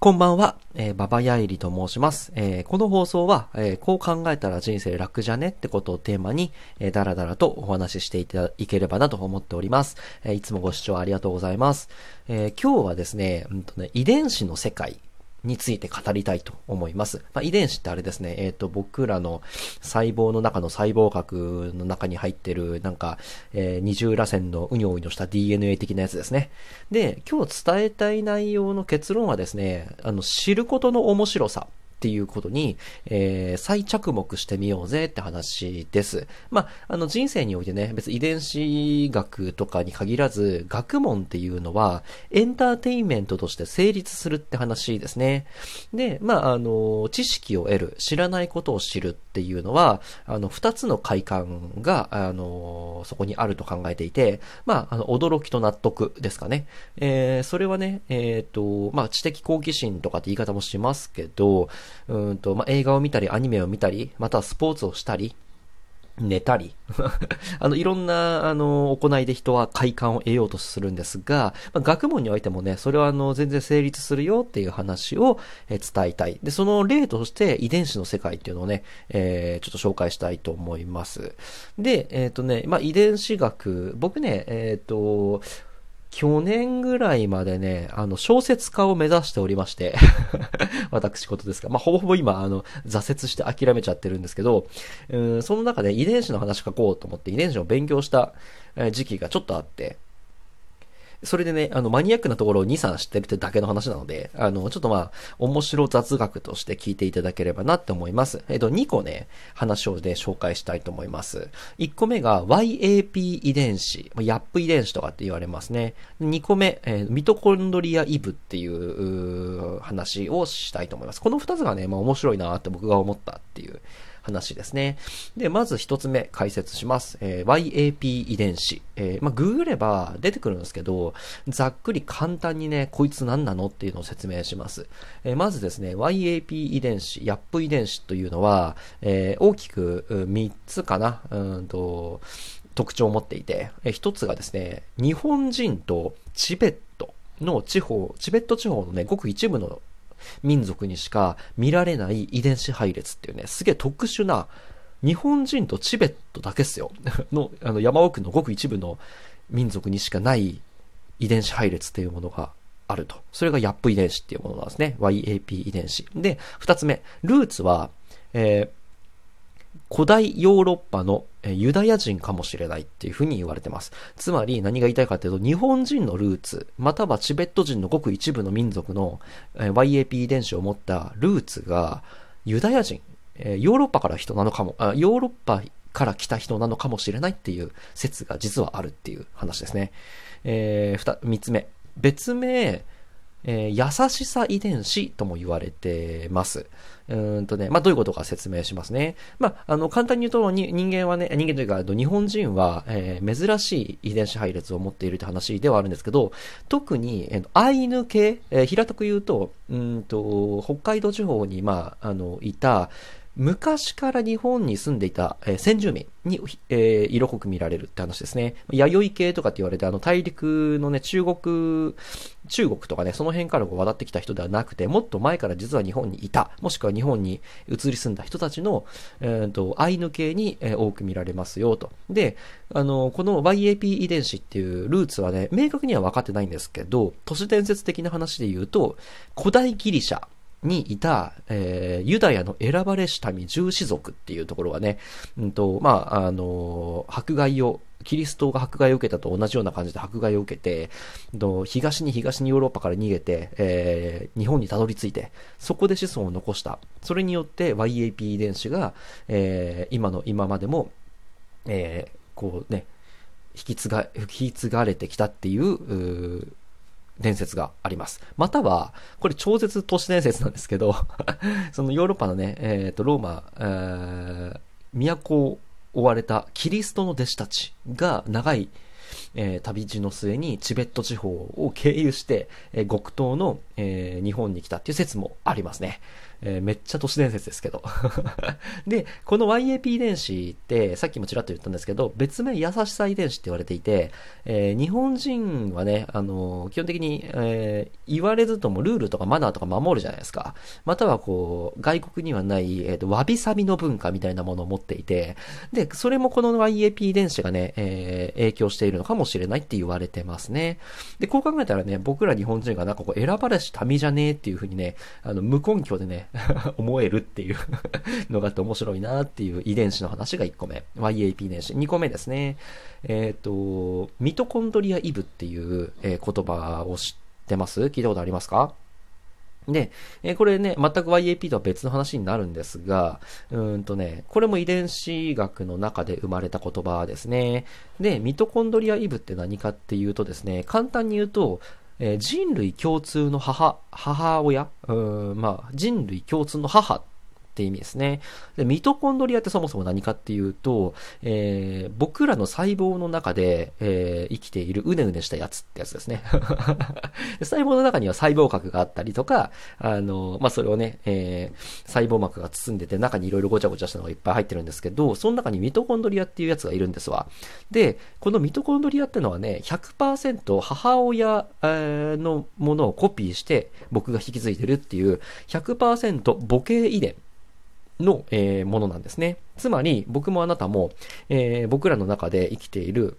こんばんは、えー、ババヤイリと申します。えー、この放送は、えー、こう考えたら人生楽じゃねってことをテーマに、えー、だらだらとお話ししていたいければなと思っております。えー、いつもご視聴ありがとうございます。えー、今日はですね、うんとね、遺伝子の世界について語りたいと思います。まあ、遺伝子ってあれですね、えっ、ー、と、僕らの細胞の中の細胞核の中に入ってる、なんか、えー、二重螺旋のうにょうにょした DNA 的なやつですね。で、今日伝えたい内容の結論はですね、あの、知ることの面白さっていうことに、えー、再着目してみようぜって話です。まあ、あの人生においてね、別に遺伝子学とかに限らず、学問っていうのはエンターテインメントとして成立するって話ですね。で、まあ、あの、知識を得る、知らないことを知るっていうのは、あの、二つの快感が、あの、そこにあると考えていて、まあ、あの、驚きと納得ですかね。えー、それはね、えっ、ー、と、まあ、知的好奇心とかって言い方もしますけど、うんと、まあ、映画を見たり、アニメを見たり、またはスポーツをしたり、寝たり あの、いろんな、あの、行いで人は快感を得ようとするんですが、まあ、学問においてもね、それはあの、全然成立するよっていう話を、え伝えたい。で、その例として遺伝子の世界っていうのをね、えー、ちょっと紹介したいと思います。で、えっ、ー、とね、まあ、遺伝子学、僕ね、えっ、ー、と、去年ぐらいまでね、あの、小説家を目指しておりまして 私事ですが、まあ、ほぼほぼ今、あの、挫折して諦めちゃってるんですけど、うん、その中で遺伝子の話書こうと思って遺伝子を勉強した時期がちょっとあって、それでね、あの、マニアックなところを2、3知ってるってだけの話なので、あの、ちょっとまあ、面白雑学として聞いていただければなって思います。えっと、2個ね、話をで、ね、紹介したいと思います。1個目が YAP 遺伝子、ヤップ遺伝子とかって言われますね。2個目、えー、ミトコンドリアイブっていう話をしたいと思います。この2つがね、まあ面白いなって僕が思ったっていう話ですね。で、まず一つ目解説します。えー、YAP 遺伝子。えー、まあ、ググれば出てくるんですけど、ざっくり簡単にね、こいつ何なのっていうのを説明します。えー、まずですね、YAP 遺伝子、YAP 遺伝子というのは、えー、大きく3つかな、うんと、特徴を持っていて、えー、一つがですね、日本人とチベットの地方、チベット地方のね、ごく一部の民族にしか見られない遺伝子配列っていうね、すげえ特殊な、日本人とチベットだけっすよ。の、あの山奥のごく一部の民族にしかない遺伝子配列っていうものがあると。それがヤップ遺伝子っていうものなんですね。YAP 遺伝子。で、二つ目。ルーツは、えー、古代ヨーロッパのユダヤ人かもしれないっていうふうに言われてます。つまり何が言いたいかというと、日本人のルーツ、またはチベット人のごく一部の民族の YAP 遺伝子を持ったルーツがユダヤ人、ヨーロッパから人なのかも、ヨーロッパから来た人なのかもしれないっていう説が実はあるっていう話ですね。えー、二三つ目。別名、えー、優しさ遺伝子とも言われてます。うんとね、まあ、どういうことか説明しますね。まあ、あの、簡単に言うと、人間はね、人間というか、日本人は、えー、珍しい遺伝子配列を持っているって話ではあるんですけど、特に、えー、アイヌ系、えー、平たく言うと、うんと、北海道地方に、まあ、あの、いた、昔から日本に住んでいた、えー、先住民に、えー、色濃く見られるって話ですね。弥生系とかって言われて、あの大陸のね、中国、中国とかね、その辺から渡ってきた人ではなくて、もっと前から実は日本にいた、もしくは日本に移り住んだ人たちの、えーと、アイヌ系に、えー、多く見られますよと。で、あの、この YAP 遺伝子っていうルーツはね、明確には分かってないんですけど、都市伝説的な話で言うと、古代ギリシャ、にいた、えー、ユダヤの選ばれし民十子族っていうところがね、うんと、まあ、あの、迫害を、キリストが迫害を受けたと同じような感じで迫害を受けて、東に東にヨーロッパから逃げて、えー、日本にたどり着いて、そこで子孫を残した。それによって YAP 遺伝子が、えー、今の今までも、えー、こうね、引き継が、引き継がれてきたっていう、う伝説があります。または、これ超絶都市伝説なんですけど そのヨーロッパのね、えっ、ー、と、ローマ、えー、都を追われたキリストの弟子たちが長い、えー、旅路の末にチベット地方を経由して、えー、極東の、えー、日本に来たっていう説もありますね。えー、めっちゃ都市伝説ですけど。で、この YAP 遺伝子って、さっきもちらっと言ったんですけど、別名優しさ遺伝子って言われていて、えー、日本人はね、あの、基本的に、え、言われずともルールとかマナーとか守るじゃないですか。またはこう、外国にはない、えっ、と、わびさびの文化みたいなものを持っていて、で、それもこの YAP 遺伝子がね、え影響しているのかもしれないって言われてますね。で、こう考えたらね、僕ら日本人がなんかこう、選ばれし民じゃねえっていう風にね、あの、無根拠でね、思えるっていうのがあって面白いなっていう遺伝子の話が1個目。YAP 遺伝子。2個目ですね。えっ、ー、と、ミトコンドリアイブっていう、言葉を知ってます？聞いたことありますか？で、えー、これね、全く YAP とは別の話になるんですが、うんとね、これも遺伝子学の中で生まれた言葉ですね。で、ミトコンドリアイブって何かっていうとですね、簡単に言うと、えー、人類共通の母、母親、うん、まあ、人類共通の母っって意味ですね。で、ミトコンドリアってそもそも何かっていうと、えー、僕らの細胞の中で、えー、生きているうねうねしたやつってやつですね。細胞の中には細胞核があったりとか、あの、まあ、それをね、えー、細胞膜が包んでて中にいろいろごちゃごちゃしたのがいっぱい入ってるんですけど、その中にミトコンドリアっていうやつがいるんですわ。で、このミトコンドリアってのはね、100%母親のものをコピーして僕が引き継いでるっていう100%母系遺伝の、えー、ものなんですね。つまり、僕もあなたも、えー、僕らの中で生きている、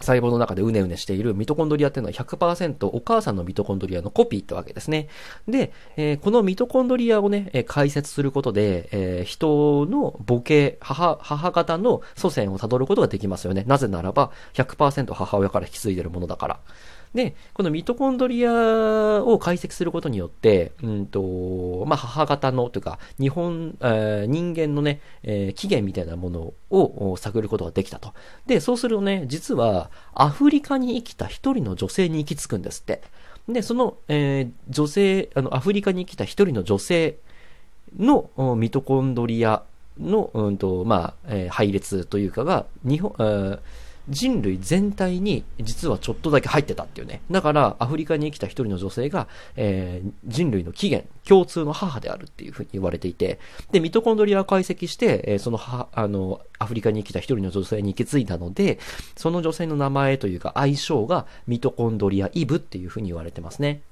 細胞の中でうねうねしているミトコンドリアっていうのは100%お母さんのミトコンドリアのコピーってわけですね。で、えー、このミトコンドリアをね、えー、解説することで、えー、人の母系、母、母方の祖先をたどることができますよね。なぜならば100%母親から引き継いでるものだから。で、このミトコンドリアを解析することによって、うんと、まあ、母方のというか、日本、えー、人間のね、えー、起源みたいなものを探ることができたと。で、そうするとね、実は、アフリカに生きた一人の女性に行き着くんですって。で、その、えー、女性、あの、アフリカに生きた一人の女性のミトコンドリアの、うんと、まあ、えー、配列というかが、日本、えー人類全体に実はちょっとだけ入ってたっていうね。だから、アフリカに生きた一人の女性が、えー、人類の起源、共通の母であるっていうふうに言われていて、で、ミトコンドリアを解析して、えー、その母、あの、アフリカに生きた一人の女性に行き着いたので、その女性の名前というか愛称がミトコンドリアイブっていうふうに言われてますね。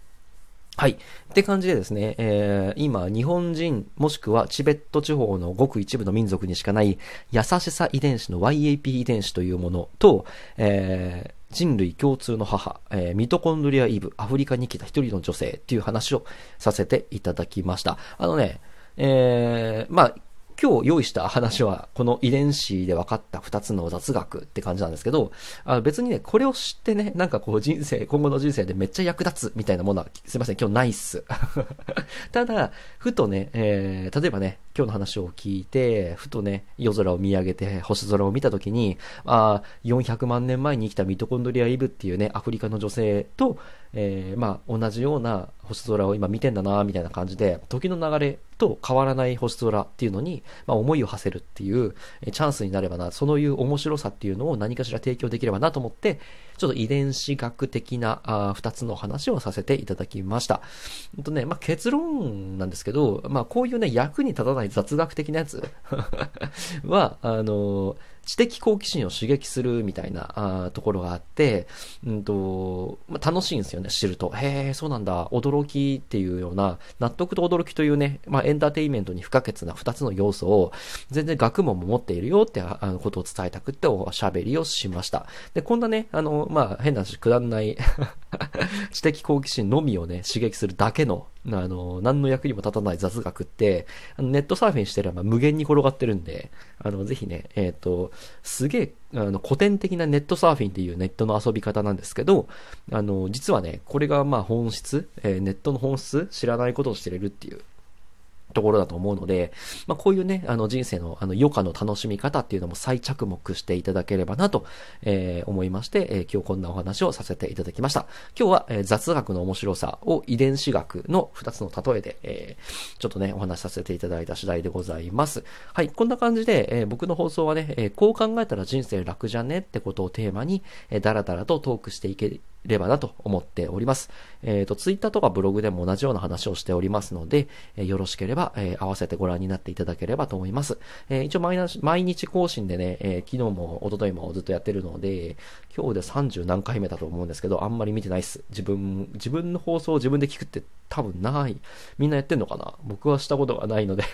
はい。って感じでですね、えー、今、日本人、もしくはチベット地方のごく一部の民族にしかない優しさ遺伝子の YAP 遺伝子というものと、えー、人類共通の母、えー、ミトコンドリアイブ、アフリカに来た一人の女性っていう話をさせていただきました。あのね、えー、まあ、今日用意した話は、この遺伝子で分かった2つの雑学って感じなんですけど、あ別にね、これを知ってね、なんかこう人生、今後の人生でめっちゃ役立つみたいなものは、すいません、今日ないっす。ただ、ふとね、えー、例えばね、今日の話を聞いて、ふとね、夜空を見上げて星空を見たときに、ああ400万年前に生きたミトコンドリアイブっていうね、アフリカの女性と、えー、まあ、同じような星空を今見てんだな、みたいな感じで、時の流れと変わらない星空っていうのに、まあ、思いを馳せるっていう、チャンスになればな、そういう面白さっていうのを何かしら提供できればなと思って、ちょっと遺伝子学的なあ2つの話をさせていただきました。とね、まあ、結論なんですけど、まあ、こういうね、役に立たない雑学的なやつ は、あのー知的好奇心を刺激するみたいなあところがあって、うんとまあ、楽しいんですよね、知ると。へえ、そうなんだ、驚きっていうような、納得と驚きというね、まあ、エンターテインメントに不可欠な2つの要素を、全然学問も持っているよってあのことを伝えたくっておしゃべりをしました。で、こんなね、あの、まあ、変な話、くだんない 知的好奇心のみをね、刺激するだけの、あの、何の役にも立たない雑学って、あのネットサーフィンしてれば無限に転がってるんで、あの、ぜひね、えっ、ー、と、すげえ、あの、古典的なネットサーフィンっていうネットの遊び方なんですけど、あの、実はね、これがまあ本質、えー、ネットの本質、知らないことをしてれるっていうところだと思うので、まあ、こういうね、あの人生のあの余暇の楽しみ方っていうのも再着目していただければなと、えー、思いまして、えー、今日こんなお話をさせていただきました。今日は、えー、雑学の面白さを遺伝子学の2つの例えで、えー、ちょっとね、お話しさせていただいた次第でございます。はい、こんな感じで、えー、僕の放送はね、えー、こう考えたら人生楽じゃねってことをテーマに、えー、だらだらとトークしていければなと思っております。えっ、ー、と、ツイッターとかブログでも同じような話をしておりますので、えー、よろしければ、えー、合わせてご覧になっていただければと思います。え一応毎日、毎日更新でね、え昨日も一昨日もずっとやってるので、今日で30何回目だと思うんですけど、あんまり見てないっす。自分、自分の放送を自分で聞くって多分ない。みんなやってんのかな？僕はしたことがないので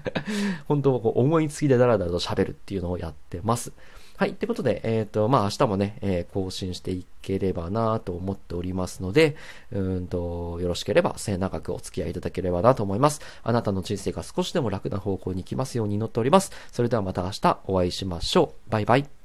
本当こう思いつきでダラダラと喋るっていうのをやってます。はい。ってことで、えっ、ー、と、まあ、明日もね、えー、更新していければなと思っておりますので、うんと、よろしければ末永くお付き合いいただければなと思います。あなたの人生が少しでも楽な方向に行きますように祈っております。それではまた明日お会いしましょう。バイバイ。